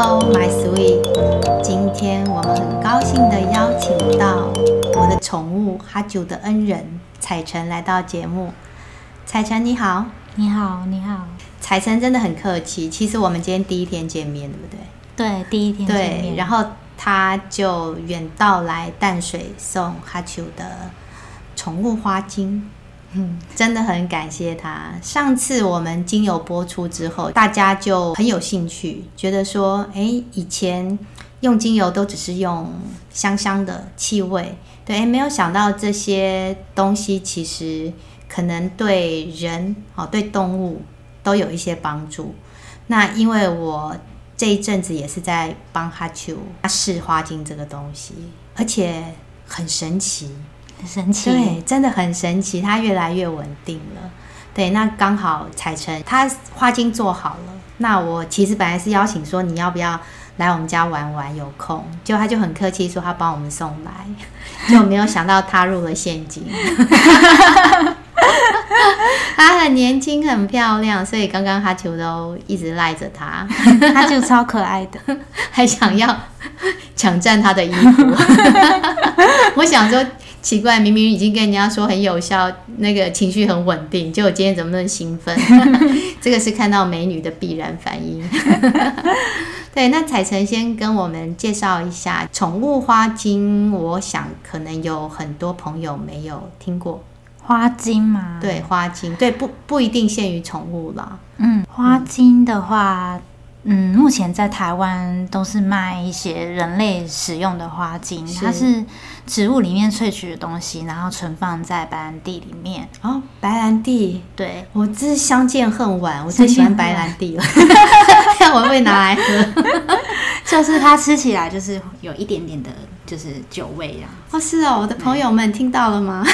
Hello, my sweet。今天我们很高兴的邀请到我的宠物哈九的恩人彩晨来到节目。彩晨你好，你好，你好。彩晨真的很客气。其实我们今天第一天见面，对不对？对，第一天见面。对，然后他就远道来淡水送哈九的宠物花精。嗯，真的很感谢他。上次我们精油播出之后，大家就很有兴趣，觉得说，哎，以前用精油都只是用香香的气味，对，没有想到这些东西其实可能对人哦，对动物都有一些帮助。那因为我这一阵子也是在帮哈啾试花精这个东西，而且很神奇。很神奇，对，真的很神奇，它越来越稳定了。对，那刚好彩晨他花精做好了，那我其实本来是邀请说你要不要来我们家玩玩，有空，就他就很客气说他帮我们送来，就没有想到踏入了陷阱。他很年轻，很漂亮，所以刚刚哈球都一直赖着他，他就超可爱的，还想要抢占他的衣服。我想说。奇怪，明明已经跟人家说很有效，那个情绪很稳定，结果今天怎么那么兴奋？这个是看到美女的必然反应。对，那彩晨先跟我们介绍一下宠物花精，我想可能有很多朋友没有听过花精嘛？对，花精，对，不不一定限于宠物啦。嗯，花精的话。嗯，目前在台湾都是卖一些人类使用的花精，是它是植物里面萃取的东西，然后存放在白兰地里面。哦，白兰地，对，我这是相见恨晚，我最喜欢白兰地了，看我会拿来喝。就是它吃起来就是有一点点的，就是酒味啊。哦，是哦，我的朋友们听到了吗？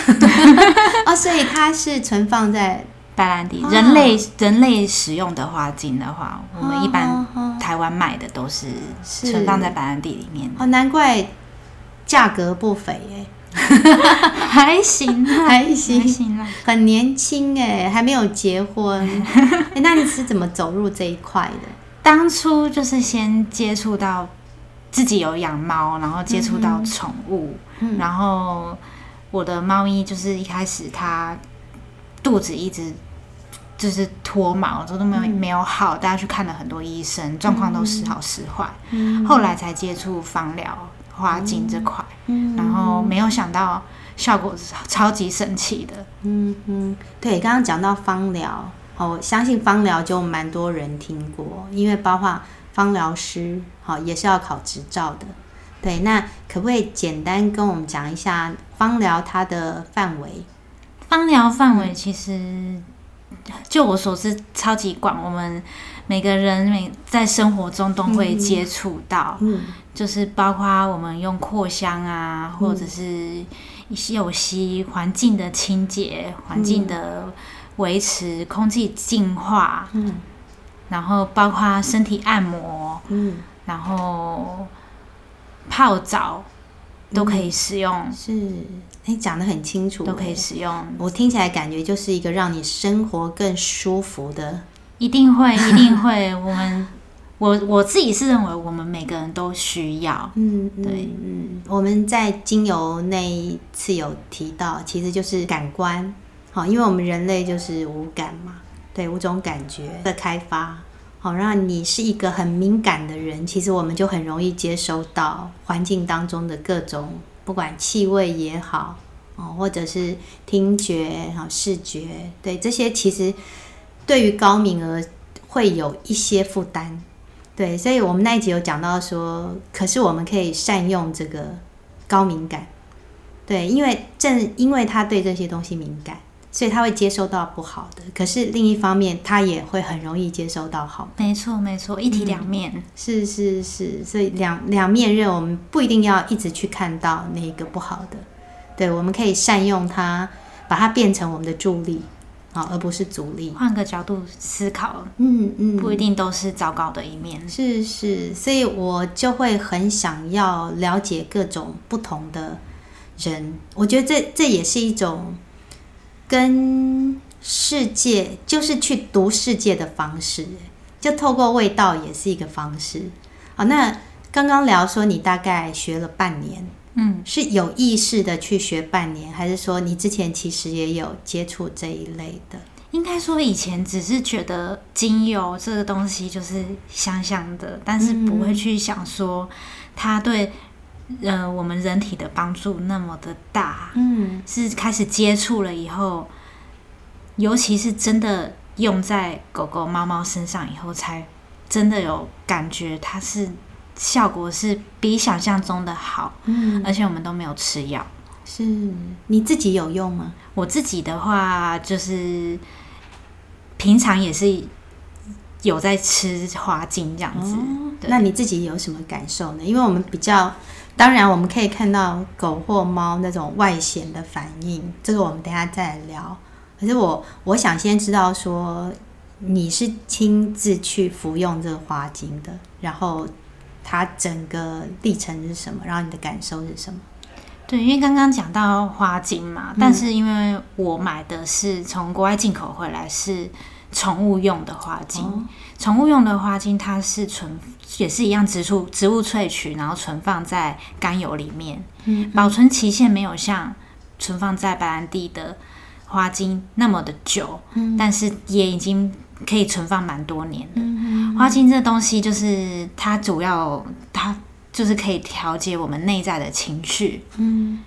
哦，所以它是存放在。白兰地，人类人类使用的花精的话，我们一般台湾卖的都是存放在白兰地里面。哦，难怪价格不菲耶，还行 还行还行啦，很年轻哎，还没有结婚。那你是怎么走入这一块的？当初就是先接触到自己有养猫，然后接触到宠物，然后我的猫咪就是一开始它。肚子一直 就是脱毛，都都没有、嗯、没有好，大家去看了很多医生，状况都时好时坏。嗯、后来才接触芳疗花精这块，嗯、然后没有想到效果是超级神奇的。嗯嗯，对，刚刚讲到芳疗，我相信芳疗就蛮多人听过，因为包括芳疗师，好也是要考执照的。对，那可不可以简单跟我们讲一下芳疗它的范围？芳疗范围其实，就我所知超级广。我们每个人每在生活中都会接触到，嗯，就是包括我们用扩香啊，嗯、或者是一些有吸环境的清洁、环境的维持、空气净化，嗯，然后包括身体按摩，嗯，然后泡澡都可以使用，嗯、是。你讲的很清楚，都可以使用。我听起来感觉就是一个让你生活更舒服的，一定会，一定会。我们，我我自己是认为，我们每个人都需要。嗯，对，嗯。我们在精油那一次有提到，其实就是感官，好，因为我们人类就是五感嘛，对，五种感觉的开发，好，让你是一个很敏感的人，其实我们就很容易接收到环境当中的各种。不管气味也好，哦，或者是听觉、好视觉，对这些其实对于高敏儿会有一些负担，对，所以我们那一集有讲到说，可是我们可以善用这个高敏感，对，因为正因为他对这些东西敏感。所以他会接收到不好的，可是另一方面，他也会很容易接收到好的。没错，没错，一体两面。嗯，是是是，所以两两面刃，我们不一定要一直去看到那个不好的。对，我们可以善用它，把它变成我们的助力，啊，而不是阻力。换个角度思考，嗯嗯，不一定都是糟糕的一面。是是，所以我就会很想要了解各种不同的人。我觉得这这也是一种。跟世界就是去读世界的方式，就透过味道也是一个方式。好，那刚刚聊说你大概学了半年，嗯，是有意识的去学半年，还是说你之前其实也有接触这一类的？应该说以前只是觉得精油这个东西就是香香的，但是不会去想说它对。呃，我们人体的帮助那么的大，嗯，是开始接触了以后，尤其是真的用在狗狗、猫猫身上以后，才真的有感觉，它是效果是比想象中的好，嗯，而且我们都没有吃药。是你自己有用吗？我自己的话，就是平常也是有在吃花精这样子。哦，那你自己有什么感受呢？因为我们比较。当然，我们可以看到狗或猫那种外显的反应，这个我们等下再来聊。可是我我想先知道说，你是亲自去服用这个花精的，然后它整个历程是什么，然后你的感受是什么？对，因为刚刚讲到花精嘛，嗯、但是因为我买的是从国外进口回来，是宠物用的花精。哦宠物用的花精，它是存也是一样植物植物萃取，然后存放在甘油里面，嗯，保存期限没有像存放在白兰地的花精那么的久，嗯，但是也已经可以存放蛮多年的。嗯，花精这东西就是它主要它就是可以调节我们内在的情绪，嗯，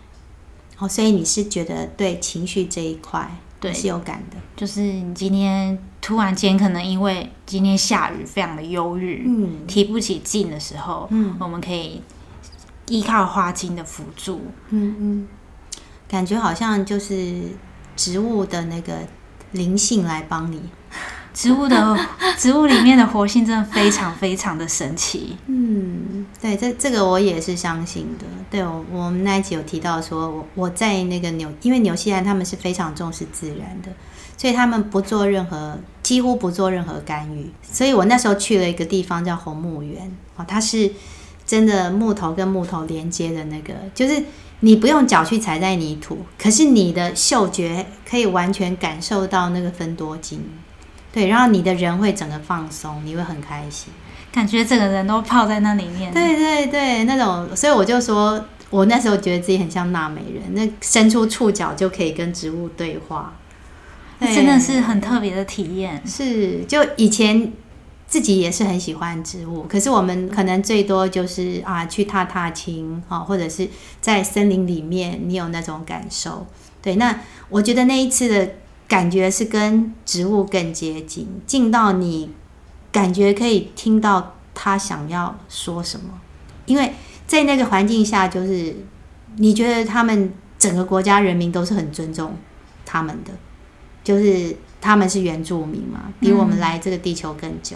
哦，所以你是觉得对情绪这一块？对，是有感的。就是你今天突然间可能因为今天下雨，非常的忧郁，嗯，提不起劲的时候，嗯，我们可以依靠花精的辅助，嗯嗯，感觉好像就是植物的那个灵性来帮你。植物的 植物里面的活性真的非常非常的神奇。嗯，对，这这个我也是相信的。对，我我们那一集有提到说，我我在那个纽，因为纽西兰他们是非常重视自然的，所以他们不做任何，几乎不做任何干预。所以我那时候去了一个地方叫红木园，哦，它是真的木头跟木头连接的那个，就是你不用脚去踩在泥土，可是你的嗅觉可以完全感受到那个芬多精。对，然后你的人会整个放松，你会很开心，感觉整个人都泡在那里面。对对对，那种，所以我就说，我那时候觉得自己很像纳美人，那伸出触角就可以跟植物对话，真的是很特别的体验。是，就以前自己也是很喜欢植物，可是我们可能最多就是啊去踏踏青啊，或者是在森林里面，你有那种感受。对，那我觉得那一次的。感觉是跟植物更接近，近到你感觉可以听到他想要说什么，因为在那个环境下，就是你觉得他们整个国家人民都是很尊重他们的，就是他们是原住民嘛，比我们来这个地球更久，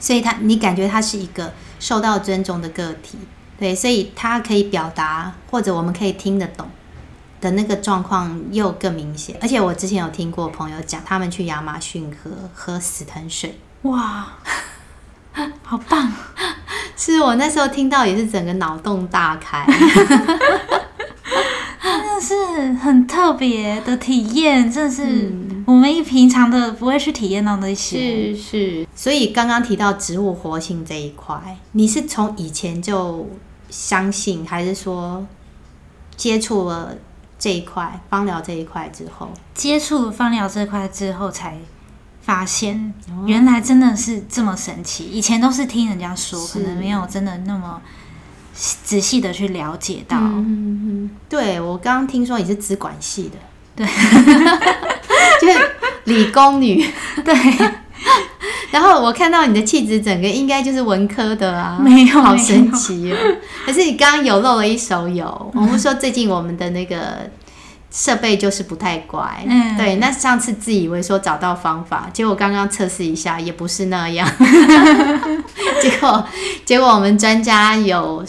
所以他你感觉他是一个受到尊重的个体，对，所以他可以表达，或者我们可以听得懂。的那个状况又更明显，而且我之前有听过朋友讲，他们去亚马逊河喝死藤水，哇，好棒！是我那时候听到也是整个脑洞大开，真 的是很特别的体验，真的是我们一平常的不会去体验到那些。是是，所以刚刚提到植物活性这一块，你是从以前就相信，还是说接触了？这一块芳疗这一块之后，接触芳疗这块之后，才发现原来真的是这么神奇。以前都是听人家说，可能没有真的那么仔细的去了解到。嗯嗯，对，我刚刚听说你是资管系的，对，就是理工女，对。然后我看到你的气质，整个应该就是文科的啊，没有，好神奇哦。可是你刚刚有漏了一手有，我们说最近我们的那个设备就是不太乖，嗯，对。那上次自以为说找到方法，结果刚刚测试一下也不是那样，结果结果我们专家有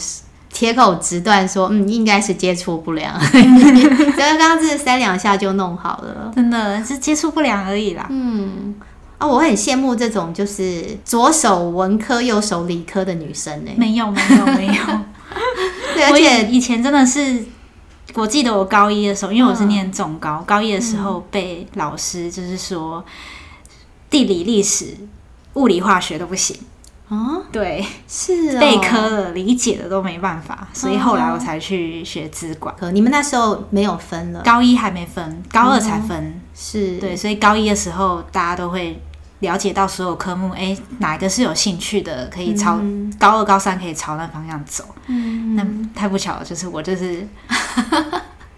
铁口直断说，嗯，应该是接触不良，所 以刚刚这三两下就弄好了，真的是接触不良而已啦，嗯。啊、哦，我很羡慕这种就是左手文科右手理科的女生呢。没有，没有，没有。对，而且以前真的是，我记得我高一的时候，因为我是念重高，嗯、高一的时候被老师就是说，地理、历史、物理、化学都不行。哦，对，是哦，备科了，理解的都没办法，所以后来我才去学资管。可你们那时候没有分了，高一还没分，高二才分。嗯、是。对，所以高一的时候大家都会了解到所有科目，哎，哪一个是有兴趣的，可以朝、嗯、高二、高三可以朝那方向走。嗯，那太不巧了，就是我就是。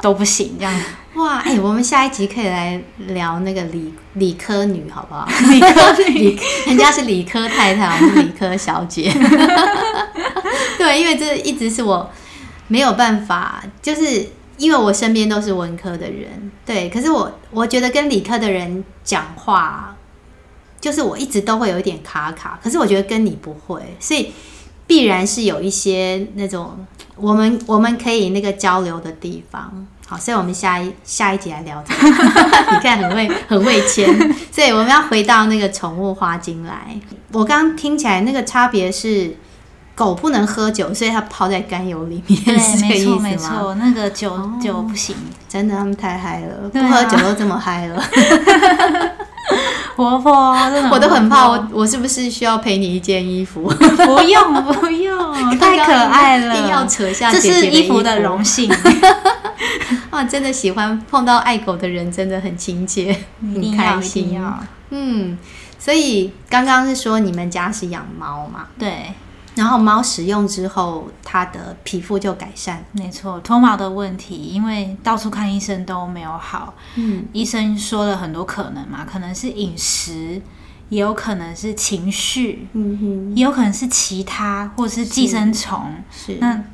都不行，这样哇！哎、欸，我们下一集可以来聊那个理理科女，好不好？理科女，人家是理科太太，我们是理科小姐。对，因为这一直是我没有办法，就是因为我身边都是文科的人，对。可是我我觉得跟理科的人讲话，就是我一直都会有一点卡卡。可是我觉得跟你不会，所以必然是有一些那种。我们我们可以那个交流的地方，好，所以我们下一下一集来聊这个。你看很会很会签，所以我们要回到那个宠物花精来。我刚刚听起来那个差别是，狗不能喝酒，所以它泡在甘油里面，是这个意思吗？那个酒、哦、酒不行，真的，他们太嗨了，不喝酒都这么嗨了。活泼，我都很怕我，我是不是需要赔你一件衣服？不用，不用，太可爱了，一定要扯下姐姐这是衣服的荣幸。哇，真的喜欢碰到爱狗的人，真的很亲切，很开心。嗯，所以刚刚是说你们家是养猫嘛？对。然后猫使用之后，它的皮肤就改善。没错，脱毛的问题，因为到处看医生都没有好。嗯，医生说了很多可能嘛，可能是饮食，也有可能是情绪，嗯哼，也有可能是其他，或是寄生虫。是，是那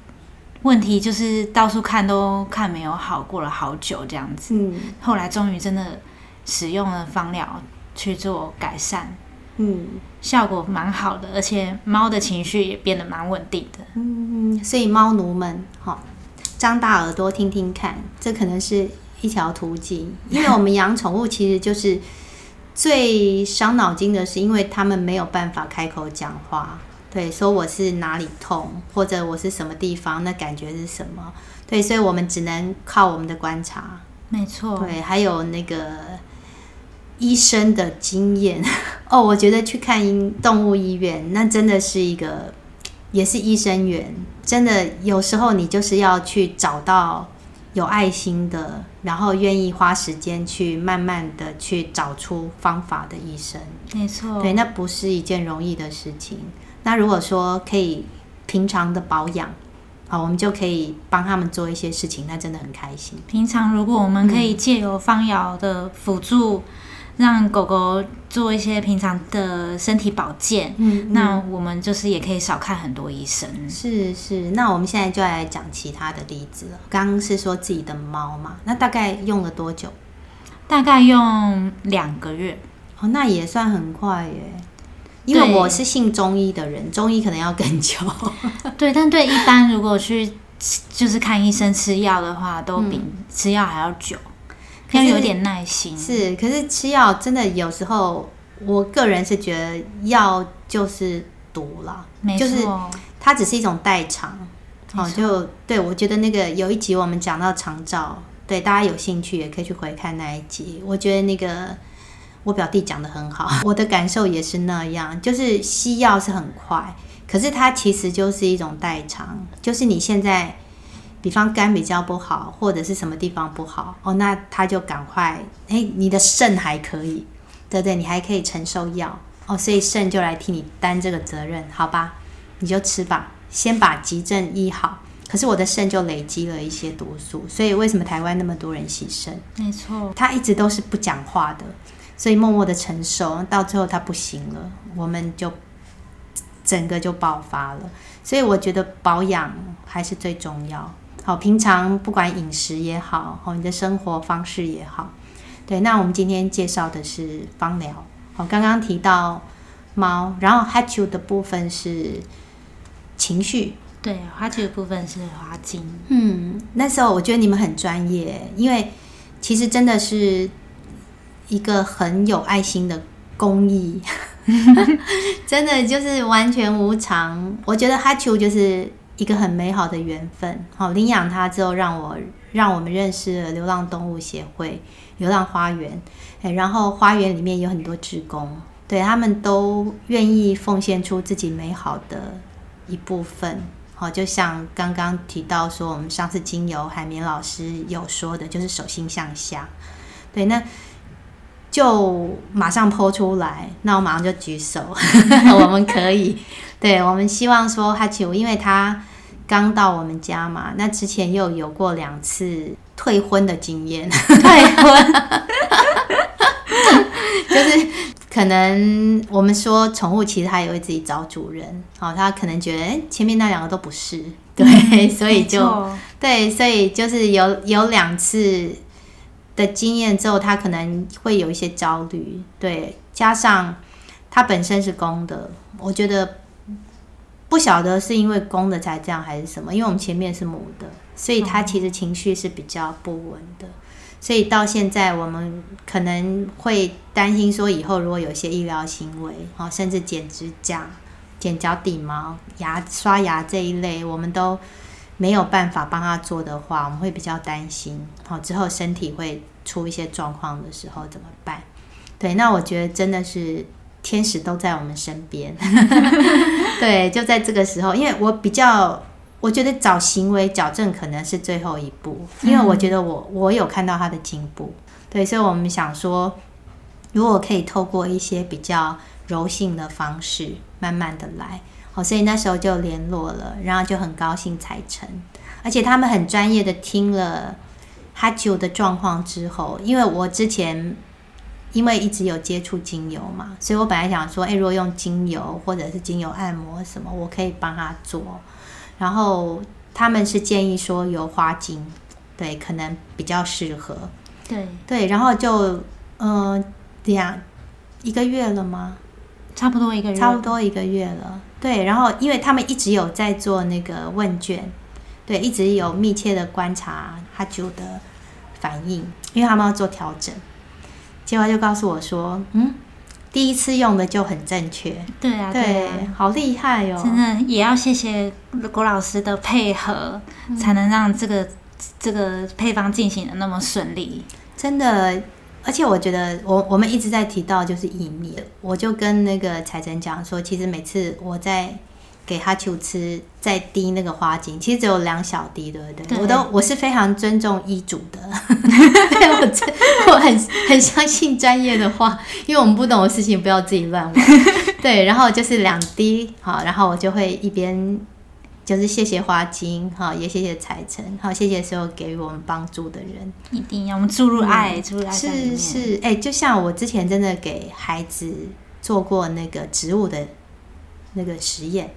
问题就是到处看都看没有好，过了好久这样子。嗯，后来终于真的使用了芳疗去做改善。嗯，效果蛮好的，而且猫的情绪也变得蛮稳定的。嗯，所以猫奴们，哈，张大耳朵听听看，这可能是一条途径。因为我们养宠物其实就是最伤脑筋的是，因为他们没有办法开口讲话，对，说我是哪里痛，或者我是什么地方，那感觉是什么？对，所以我们只能靠我们的观察。没错，对，还有那个。医生的经验 哦，我觉得去看动物医院，那真的是一个，也是医生缘。真的有时候你就是要去找到有爱心的，然后愿意花时间去慢慢的去找出方法的医生。没错，对，那不是一件容易的事情。那如果说可以平常的保养，好，我们就可以帮他们做一些事情，那真的很开心。平常如果我们可以借由芳瑶的辅助。让狗狗做一些平常的身体保健，嗯，嗯，那我们就是也可以少看很多医生。是是，那我们现在就来讲其他的例子了。刚刚是说自己的猫嘛，那大概用了多久？大概用两个月。哦，那也算很快耶。因为我是信中医的人，中医可能要更久。对，但对一般如果去就是看医生吃药的话，都比吃药还要久。要有点耐心，是，可是吃药真的有时候，我个人是觉得药就是毒了，没错，就是它只是一种代偿。哦，就对，我觉得那个有一集我们讲到长照，对，大家有兴趣也可以去回看那一集。我觉得那个我表弟讲的很好，我的感受也是那样，就是西药是很快，可是它其实就是一种代偿，就是你现在。比方肝比较不好，或者是什么地方不好哦，那他就赶快，诶，你的肾还可以，对对，你还可以承受药哦，所以肾就来替你担这个责任，好吧？你就吃吧，先把急症医好。可是我的肾就累积了一些毒素，所以为什么台湾那么多人洗肾？没错，他一直都是不讲话的，所以默默的承受，到最后他不行了，我们就整个就爆发了。所以我觉得保养还是最重要。好，平常不管饮食也好，好，你的生活方式也好，对。那我们今天介绍的是芳疗。好，刚刚提到猫，然后 Hatchu 的部分是情绪。对，Hatchu 的部分是花精。嗯，那时候我觉得你们很专业，因为其实真的是一个很有爱心的公益，真的就是完全无偿。我觉得 Hatchu 就是。一个很美好的缘分，好，领养它之后，让我让我们认识了流浪动物协会、流浪花园，哎，然后花园里面有很多职工，对，他们都愿意奉献出自己美好的一部分。好，就像刚刚提到说，我们上次精油海绵老师有说的，就是手心向下。对，那就马上 po 出来，那我马上就举手，我们可以。对，我们希望说哈奇，因为他刚到我们家嘛，那之前又有过两次退婚的经验，退婚，就是可能我们说宠物其实它也会自己找主人，好，它可能觉得哎前面那两个都不是，对，嗯、所以就错。对，所以就是有有两次的经验之后，他可能会有一些焦虑，对，加上他本身是公的，我觉得。不晓得是因为公的才这样还是什么，因为我们前面是母的，所以他其实情绪是比较不稳的，所以到现在我们可能会担心说，以后如果有些医疗行为，哦，甚至剪指甲、剪脚底毛、牙刷牙这一类，我们都没有办法帮他做的话，我们会比较担心，好，之后身体会出一些状况的时候怎么办？对，那我觉得真的是。天使都在我们身边，对，就在这个时候，因为我比较，我觉得找行为矫正可能是最后一步，因为我觉得我我有看到他的进步，对，所以我们想说，如果可以透过一些比较柔性的方式，慢慢的来，好，所以那时候就联络了，然后就很高兴才成，而且他们很专业的听了哈啾的状况之后，因为我之前。因为一直有接触精油嘛，所以我本来想说，哎，如果用精油或者是精油按摩什么，我可以帮他做。然后他们是建议说有花精，对，可能比较适合。对对，然后就嗯，两一个月了吗？差不多一个月，差不多一个月了。对，然后因为他们一直有在做那个问卷，对，一直有密切的观察哈啾的反应，因为他们要做调整。结果就告诉我说：“嗯，第一次用的就很正确。”对啊，对，对啊，好厉害哦！真的也要谢谢郭老师的配合，嗯、才能让这个这个配方进行的那么顺利。真的，而且我觉得我我们一直在提到就是意面，我就跟那个财神讲说，其实每次我在。给哈丘吃，在滴那个花精，其实只有两小滴，对不对？对，我都我是非常尊重医嘱的，我真我很很相信专业的话，因为我们不懂的事情不要自己乱玩。对，然后就是两滴，好，然后我就会一边就是谢谢花精，好，也谢谢彩晨，好，谢谢所有给予我们帮助的人，一定要我们注入爱，注入爱。是是，哎、欸，就像我之前真的给孩子做过那个植物的那个实验。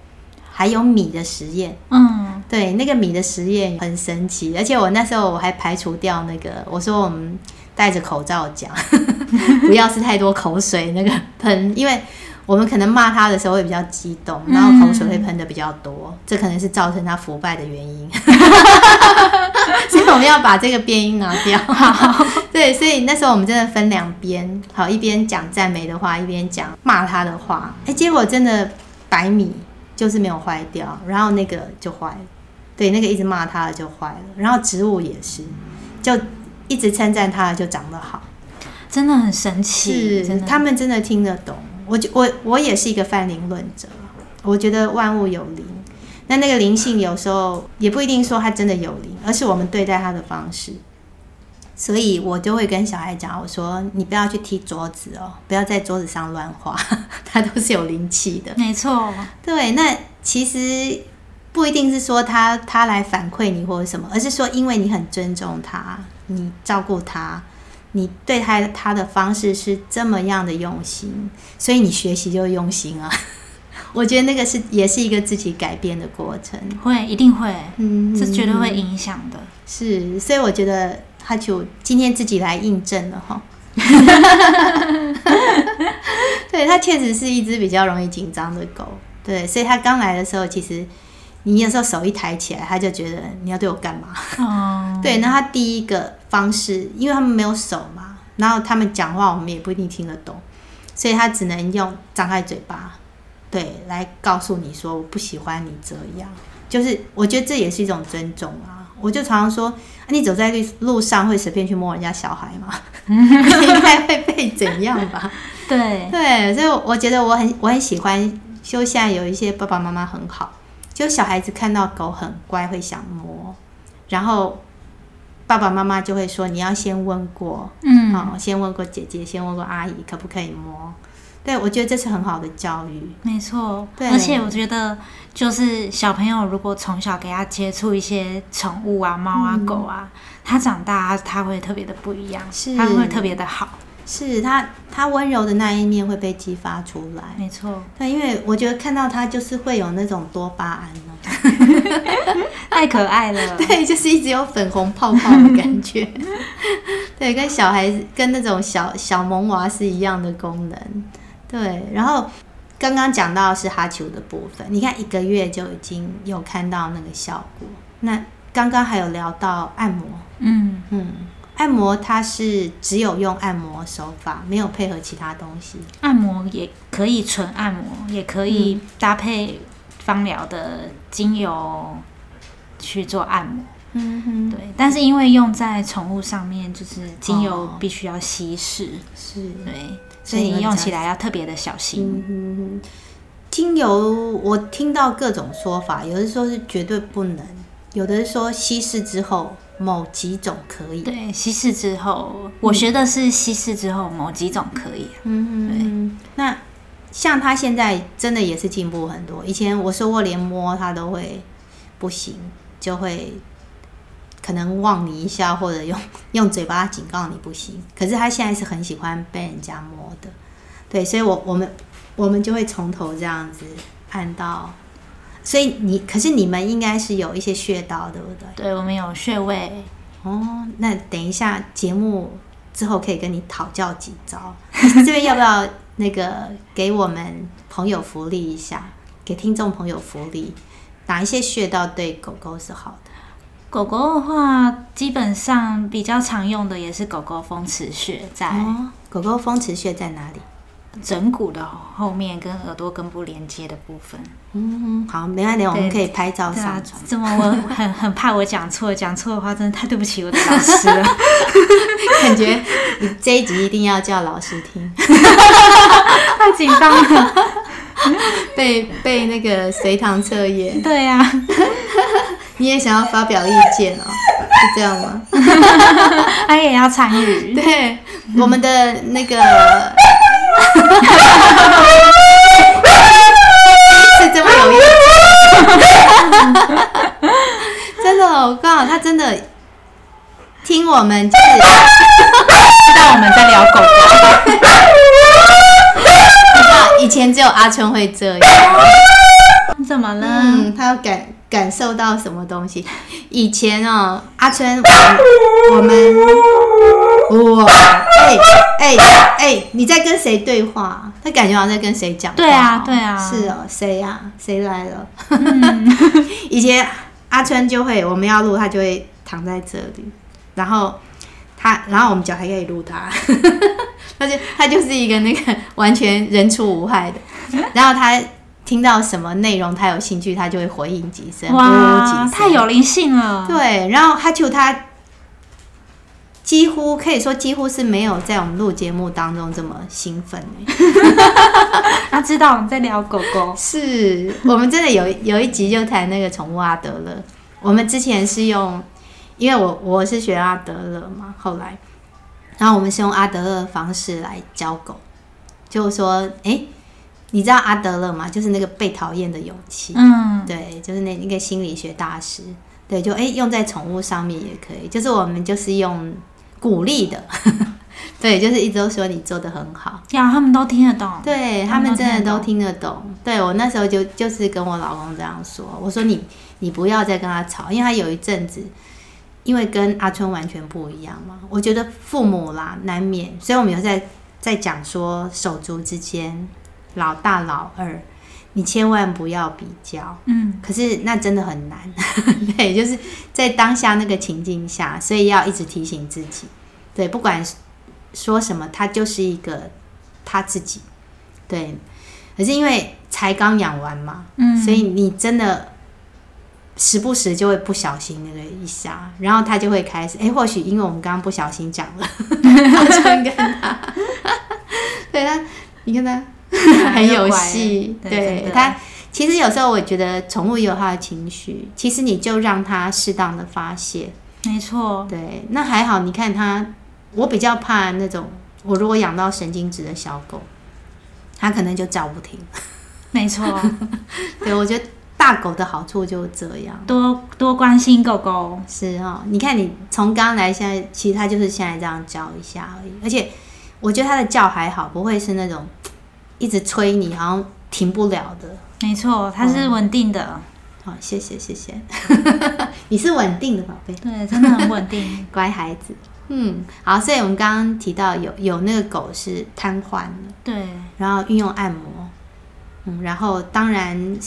还有米的实验，嗯，对，那个米的实验很神奇，而且我那时候我还排除掉那个，我说我们戴着口罩讲，不要是太多口水那个喷，因为我们可能骂他的时候会比较激动，然后口水会喷的比较多，这可能是造成他腐败的原因，所以我们要把这个变音拿掉。好，对，所以那时候我们真的分两边，好，一边讲赞美的话，一边讲骂他的话，哎，结果真的白米。就是没有坏掉，然后那个就坏了，对，那个一直骂他的就坏了，然后植物也是，就一直称赞他的就长得好，真的很神奇，是，他们真的听得懂。我我我也是一个泛灵论者，我觉得万物有灵，那那个灵性有时候也不一定说它真的有灵，而是我们对待它的方式。所以我就会跟小孩讲，我说你不要去踢桌子哦，不要在桌子上乱画，它都是有灵气的。没错，对，那其实不一定是说他他来反馈你或者什么，而是说因为你很尊重他，你照顾他，你对他他的方式是这么样的用心，所以你学习就用心啊。我觉得那个是也是一个自己改变的过程，会一定会，嗯，是绝对会影响的。是，所以我觉得。哈就今天自己来印证了哈，对，它确实是一只比较容易紧张的狗，对，所以它刚来的时候，其实你有时候手一抬起来，他就觉得你要对我干嘛？哦，对，那他第一个方式，因为他们没有手嘛，然后他们讲话我们也不一定听得懂，所以他只能用张开嘴巴，对，来告诉你说我不喜欢你这样，就是我觉得这也是一种尊重啊。我就常常说，你走在路路上会随便去摸人家小孩吗？应该会被怎样吧？对对，所以我觉得我很我很喜欢，就现在有一些爸爸妈妈很好，就小孩子看到狗很乖会想摸，然后爸爸妈妈就会说你要先问过，嗯，好，先问过姐姐，先问过阿姨可不可以摸。对，我觉得这是很好的教育。没错，对，而且我觉得，就是小朋友如果从小给他接触一些宠物啊，猫啊、狗啊，嗯、他长大他会特别的不一样，是，他会特别的好。是他，他温柔的那一面会被激发出来。没错，对，因为我觉得看到他就是会有那种多巴胺 太可爱了。对，就是一直有粉红泡泡的感觉。对，跟小孩子跟那种小小萌娃是一样的功能。对，然后刚刚讲到是哈球的部分，你看一个月就已经有看到那个效果。那刚刚还有聊到按摩，嗯嗯，按摩它是只有用按摩手法，没有配合其他东西。按摩也可以纯按摩，也可以搭配芳疗的精油去做按摩。嗯哼，对。但是因为用在宠物上面，就是精油必须要稀释，哦、是对。所以你用起来要特别的小心。嗯，精油我听到各种说法，有的说是绝对不能，有的说稀释之后某几种可以。对，稀释之后，我学的是稀释之后某几种可以。嗯，对。那像他现在真的也是进步很多，以前我说过连摸他都会不行，就会。可能望你一下，或者用用嘴巴警告你不行。可是他现在是很喜欢被人家摸的，对，所以我我们我们就会从头这样子按到。所以你可是你们应该是有一些穴道，对不对？对，我们有穴位。哦，那等一下节目之后可以跟你讨教几招。这边要不要那个给我们朋友福利一下，给听众朋友福利，哪一些穴道对狗狗是好的？狗狗的话，基本上比较常用的也是狗狗风池穴，在、哦、狗狗风池穴在哪里？枕骨的后面跟耳朵根部连接的部分。嗯，好，没问题，我们可以拍照上传。怎、啊、么我 很很怕我讲错，讲错的话真的太对不起我的老师了。感觉你这一集一定要叫老师听，太紧张了，被被那个随堂测验。对呀、啊。你也想要发表意见哦？是这样吗？他也要参与。对，我们的那个是这么有意思。真的，我刚好他真的听我们，就是知道我们在聊狗狗。你知道以前只有阿春会这样。你怎么了？嗯，他要感。感受到什么东西？以前哦，阿春，我们，哇，哎哎哎，你在跟谁对话？他感觉好像在跟谁讲话。对啊，对啊，是哦，谁呀？谁来了？嗯、以前阿春就会，我们要录，他就会躺在这里，然后他，然后我们脚还可以录他，他就他就是一个那个完全人畜无害的，然后他。听到什么内容他有兴趣，他就会回应几声，哇，太有灵性了。对，然后哈秋他几乎可以说几乎是没有在我们录节目当中这么兴奋。他知道我们在聊狗狗，是我们真的有有一集就谈那个宠物阿德勒。我们之前是用，因为我我是学阿德勒嘛，后来，然后我们是用阿德勒的方式来教狗，就说，哎、欸。你知道阿德勒吗？就是那个被讨厌的勇气。嗯，对，就是那那个心理学大师。对，就哎、欸，用在宠物上面也可以。就是我们就是用鼓励的，对，就是一直都说你做的很好。呀，他们都听得懂。对，他们真的都听得懂。对，我那时候就就是跟我老公这样说，我说你你不要再跟他吵，因为他有一阵子，因为跟阿春完全不一样嘛。我觉得父母啦难免，所以我们有在在讲说手足之间。老大老二，你千万不要比较。嗯，可是那真的很难。对，就是在当下那个情境下，所以要一直提醒自己。对，不管说什么，他就是一个他自己。对，可是因为才刚养完嘛，嗯，所以你真的时不时就会不小心那个一下，然后他就会开始。哎，或许因为我们刚刚不小心讲了，阿春跟他。对他，你看他 很有戏，对他。其实有时候我觉得宠物也有它的情绪，其实你就让它适当的发泄。没错，对，那还好。你看它，我比较怕那种，我如果养到神经质的小狗，它可能就叫不停。没错，对，我觉得大狗的好处就这样，多多关心狗狗。是哦，你看你从刚来现在，其实它就是现在这样叫一下而已，而且我觉得它的叫还好，不会是那种一直催你，好像停不了的。没错，它是稳定的。哦。好，谢谢谢谢，你是稳定的宝贝，对，真的很稳定，乖孩子。嗯，好，所以我们刚刚提到有有那个狗是瘫痪的，对，然后运用按摩，嗯，然后当然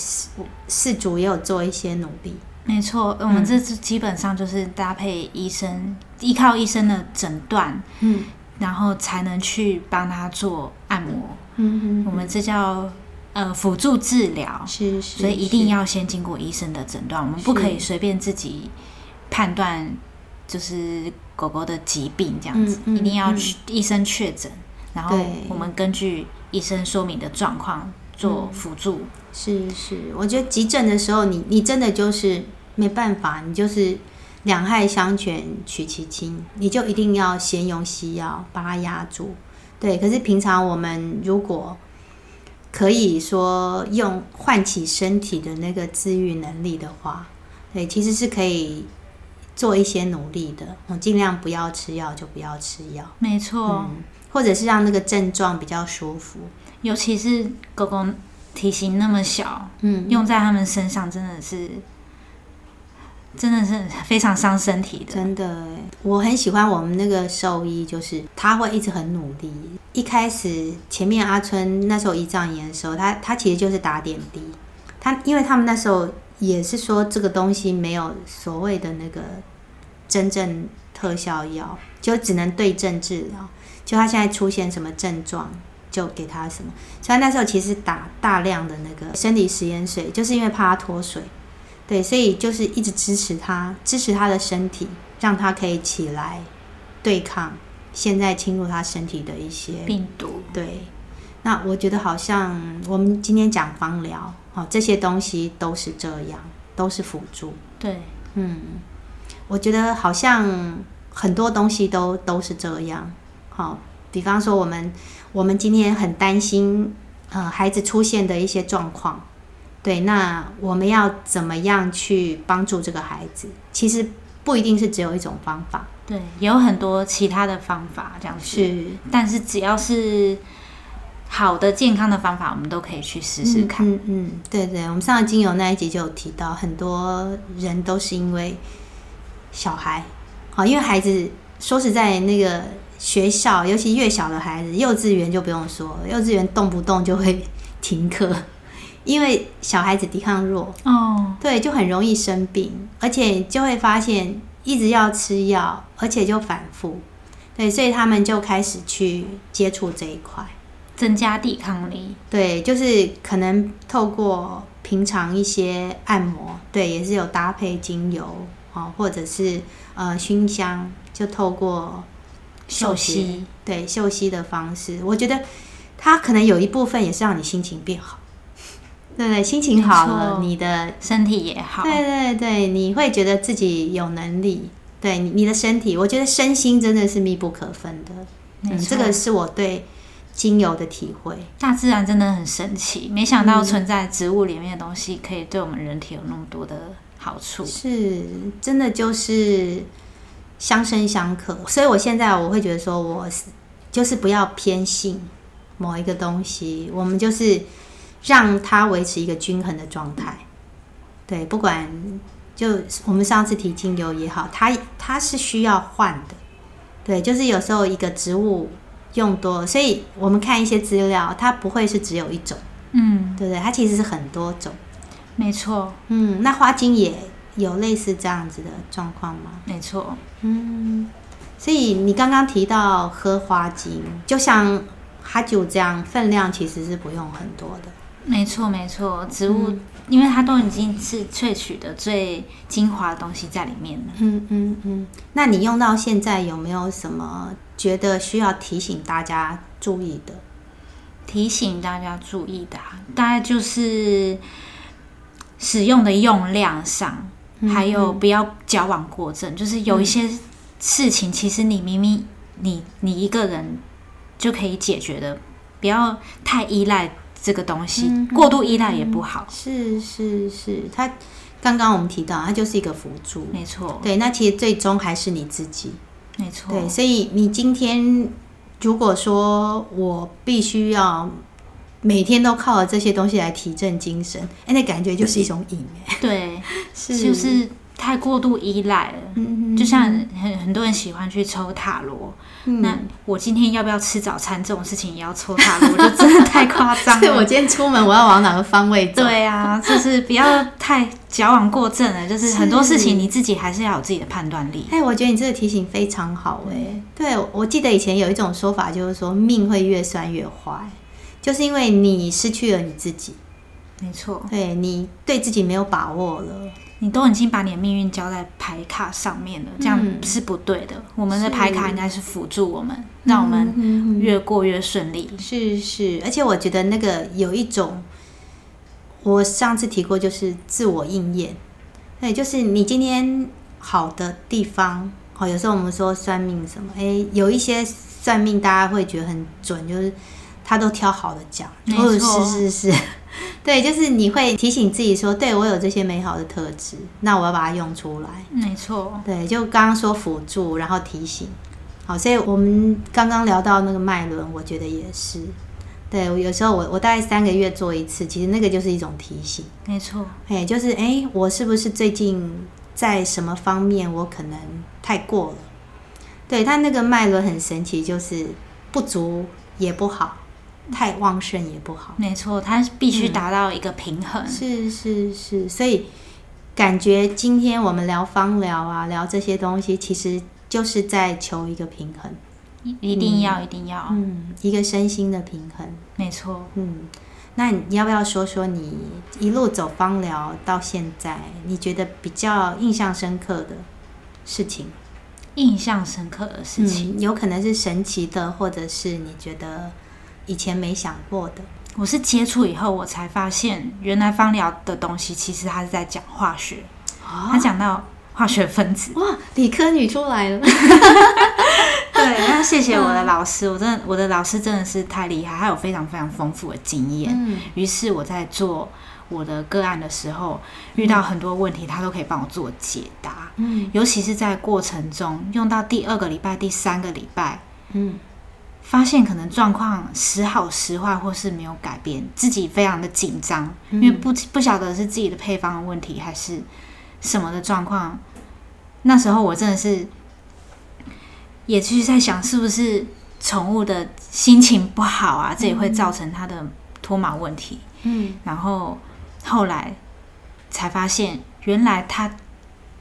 事主也有做一些努力。没错，我们这次基本上就是搭配医生，嗯、依靠医生的诊断，嗯，然后才能去帮他做按摩。嗯哼，我们这叫。呃，辅助治疗是，是，所以一定要先经过医生的诊断，我们不可以随便自己判断，就是狗狗的疾病这样子，嗯嗯、一定要去医生确诊，然后我们根据医生说明的状况做辅助。是是，我觉得急诊的时候你，你你真的就是没办法，你就是两害相权取其轻，你就一定要先用西药把它压住。对，可是平常我们如果可以说用唤起身体的那个自愈能力的话，对，其实是可以做一些努力的。我尽量不要吃药就不要吃药，没错、嗯，或者是让那个症状比较舒服。尤其是狗狗体型那么小，嗯，用在他们身上真的是。真的是非常伤身体的，真的。我很喜欢我们那个兽医，就是他会一直很努力。一开始前面阿春那时候胰脏炎的时候，他他其实就是打点滴。他因为他们那时候也是说这个东西没有所谓的那个真正特效药，就只能对症治疗。就他现在出现什么症状，就给他什么。所以那时候其实打大量的那个生理食盐水，就是因为怕他脱水。对，所以就是一直支持他，支持他的身体，让他可以起来对抗现在侵入他身体的一些病毒。对，那我觉得好像我们今天讲芳疗，哦，这些东西都是这样，都是辅助。对，嗯，我觉得好像很多东西都都是这样。好，比方说我们我们今天很担心，呃，孩子出现的一些状况。对，那我们要怎么样去帮助这个孩子？其实不一定是只有一种方法，对，也有很多其他的方法，这样子。是，但是只要是好的健康的方法，我们都可以去试试看。嗯嗯，对对，我们上个精油那一集就有提到，很多人都是因为小孩，好，因为孩子说实在，那个学校，尤其越小的孩子，幼稚园就不用说，幼稚园动不动就会 停课。因为小孩子抵抗弱。哦，对，就很容易生病，而且就会发现一直要吃药，而且就反复，对，所以他们就开始去接触这一块，增加抵抗力。对，就是可能透过平常一些按摩，对，也是有搭配精油啊，或者是呃熏香，就透过嗅吸，对，嗅吸的方式，我觉得它可能有一部分也是让你心情变好。对对，心情好了，你的身体也好。对对对，你会觉得自己有能力。对，你的身体，我觉得身心真的是密不可分的。嗯，这个是我对精油的体会。大自然真的很神奇，没想到存在植物里面的东西可以对我们人体有那么多的好处。是，真的就是相生相克。所以我现在我会觉得说，我是就是不要偏信某一个东西，我们就是。让它维持一个均衡的状态，对，不管就我们上次提精油也好，它它是需要换的，对，就是有时候一个植物用多，所以我们看一些资料，它不会是只有一种，嗯，对不对？它其实是很多种，没错，嗯，那花精也有类似这样子的状况吗？没错，嗯，所以你刚刚提到喝花精，就像哈酒这样，分量其实是不用很多的。没错，没错，植物、嗯、因为它都已经是萃取的最精华的东西在里面了。嗯嗯嗯。那你用到现在有没有什么觉得需要提醒大家注意的？提醒大家注意的、啊，大概就是使用的用量上，还有不要矫枉过正。就是有一些事情，其实你明明你你一个人就可以解决的，不要太依赖这个东西，嗯、过度依赖也不好。是是是，它刚刚我们提到，它就是一个辅助，没错。对，那其实最终还是你自己，没错。对，所以你今天。如果说我必须要每天都靠着这些东西来提振精神，哎，那感觉就是一种瘾，对，是就是太过度依赖了。嗯，就像很很多人喜欢去抽塔罗，嗯，那我今天要不要吃早餐这种事情也要抽塔罗，就真的太夸张了。所以我今天出门我要往哪个方位走？对啊，就是不要太矫枉过正了。就是很多事情你自己还是要有自己的判断力。哎，我觉得你这个提醒非常好哎。对，我记得以前有一种说法，就是说命会越算越坏，就是因为你失去了你自己。没错，对，你对自己没有把握了，你都已经把你的命运交在牌卡上面了，这样是不对的。嗯、我们的牌卡应该是辅助我们，让我们越过越顺利。是是，而且我觉得那个有一种，我上次提过，就是自我应验。对，就是你今天好的地方。好，有时候我们说算命什么，哎、欸，有一些算命大家会觉得很准，就是他都挑好的讲。没错，是是是，对，就是你会提醒自己说，对我有这些美好的特质，那我要把它用出来。没错，对，就刚刚说辅助，然后提醒。好，所以我们刚刚聊到那个脉轮，我觉得也是。对，有时候我我大概三个月做一次，其实那个就是一种提醒。没错，哎，就是哎、欸，我是不是最近在什么方面我可能太过了？对，它那个脉轮很神奇，就是不足也不好，太旺盛也不好。没错，它必须达到一个平衡。嗯、是是是，所以感觉今天我们聊芳疗啊，聊这些东西，其实就是在求一个平衡。一定要，嗯、一定要，嗯，一个身心的平衡。没错，嗯。那你要不要说说你一路走芳疗到现在，你觉得比较印象深刻的事情？印象深刻的事情，嗯，有可能是神奇的，或者是你觉得以前没想过的。我是接触以后，我才发现，原来芳疗的东西其实它是在讲化学。哦，他讲到化学分子，哇，理科女出来了。对，那谢谢我的老师，我真的，我的老师真的是太厉害，他有非常非常丰富的经验。嗯，于是我在做我的个案的时候，遇到很多问题，他都可以帮我做解答。嗯，尤其是在过程中，用到第二个礼拜、第三个礼拜，嗯，发现可能状况时好时坏，或是没有改变，自己非常的紧张，因为不不晓得是自己的配方的问题，还是什么的状况。那时候我真的是。也继续在想，是不是宠物的心情不好啊？这也会造成它的脱毛问题。嗯，然后后来才发现，原来它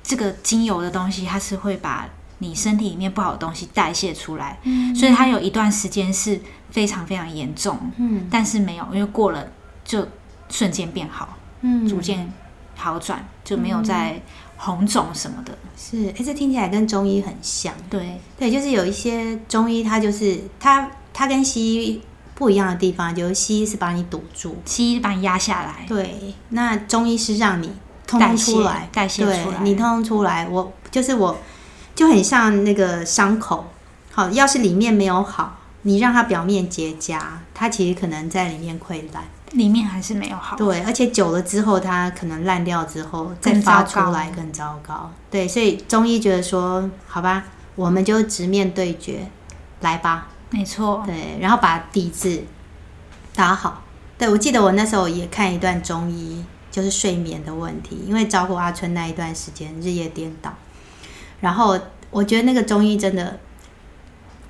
这个精油的东西，它是会把你身体里面不好的东西代谢出来。嗯，所以它有一段时间是非常非常严重。嗯，但是没有，因为过了就瞬间变好。嗯，逐渐好转，就没有再。红肿什么的，是，哎，这听起来跟中医很像。对，对，就是有一些中医，它就是它，它跟西医不一样的地方，就是西医是把你堵住，西医把你压下来。对，那中医是让你通通出来，代谢，代谢出来，你通通出来。我就是我，就很像那个伤口。好，要是里面没有好，你让它表面结痂，它其实可能在里面溃烂。里面还是没有好，对，而且久了之后，它可能烂掉之后再发出来更糟糕。对，所以中医觉得说，好吧，我们就直面对决，来吧，没错，对，然后把底子打好。对，我记得我那时候也看一段中医，就是睡眠的问题，因为照顾阿春那一段时间日夜颠倒，然后我觉得那个中医真的。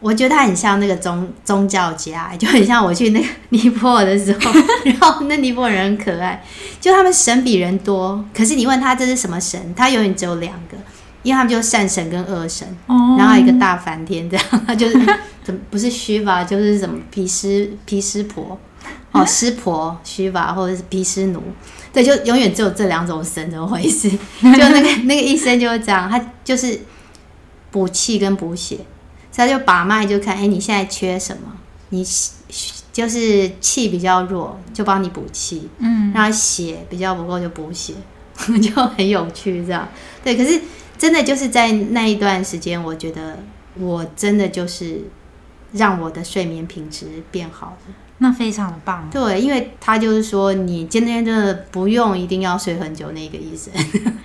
我觉得他很像那个宗宗教家，就很像我去那个尼泊尔的时候，然后那尼泊尔人很可爱，就他们神比人多，可是你问他这是什么神，他永远只有两个，因为他们就善神跟恶神，然后一个大梵天这样，他就是怎么不是虚吧，就是什么毗湿毗湿婆哦，湿婆虚吧，或者是毗湿奴，对，就永远只有这两种神怎么回事？就那个那个医生就是这样，他就是补气跟补血。他就把脉就看，哎，你现在缺什么？你就是气比较弱，就帮你补气，嗯，然后血比较不够就补血，就很有趣这样。对，可是真的就是在那一段时间，我觉得我真的就是让我的睡眠品质变好了，那非常的棒。对，因为他就是说，你今天真的不用一定要睡很久，那个医生，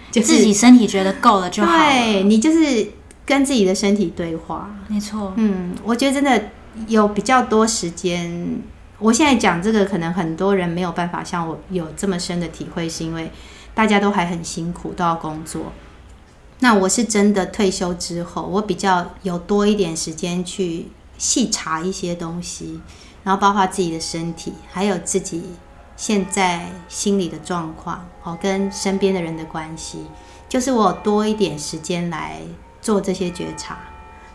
就是自己身体觉得够了就好了。对，你就是跟自己的身体对话，没错。嗯，我觉得真的。有比较多时间，我现在讲这个，可能很多人没有办法像我有这么深的体会，是因为大家都还很辛苦，都要工作。那我是真的退休之后，我比较有多一点时间去细查一些东西，然后包括自己的身体，还有自己现在心理的状况，哦，跟身边的人的关系，就是我多一点时间来做这些觉察。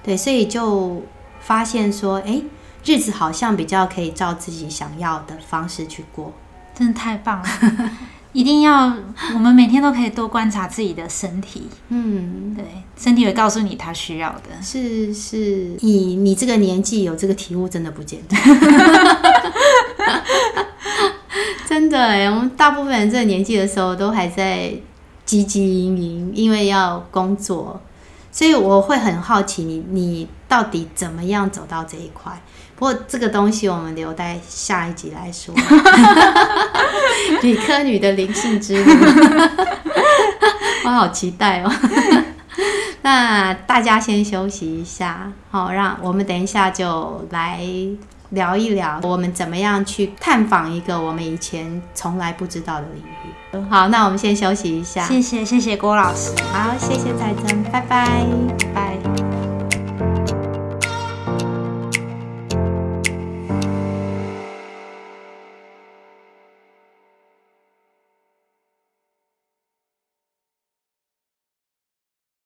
对，所以就。发现说，哎、日子好像比较可以照自己想要的方式去过，真的太棒了！一定要，我们每天都可以多观察自己的身体。嗯，对，身体会告诉你他需要的。是是，以你这个年纪有这个体悟，真的不简单。真的哎，我们大部分人这个年纪的时候，都还在汲汲营营，因为要工作。所以我会很好奇你，你到底怎么样走到这一块？不过这个东西我们留待下一集来说。理科女的灵性之路，我好期待哦。那大家先休息一下，好，让我们等一下就来聊一聊，我们怎么样去探访一个我们以前从来不知道的领域。好，那我们先休息一下。谢谢，谢谢郭老师。好，谢谢彩珍，拜拜，拜拜。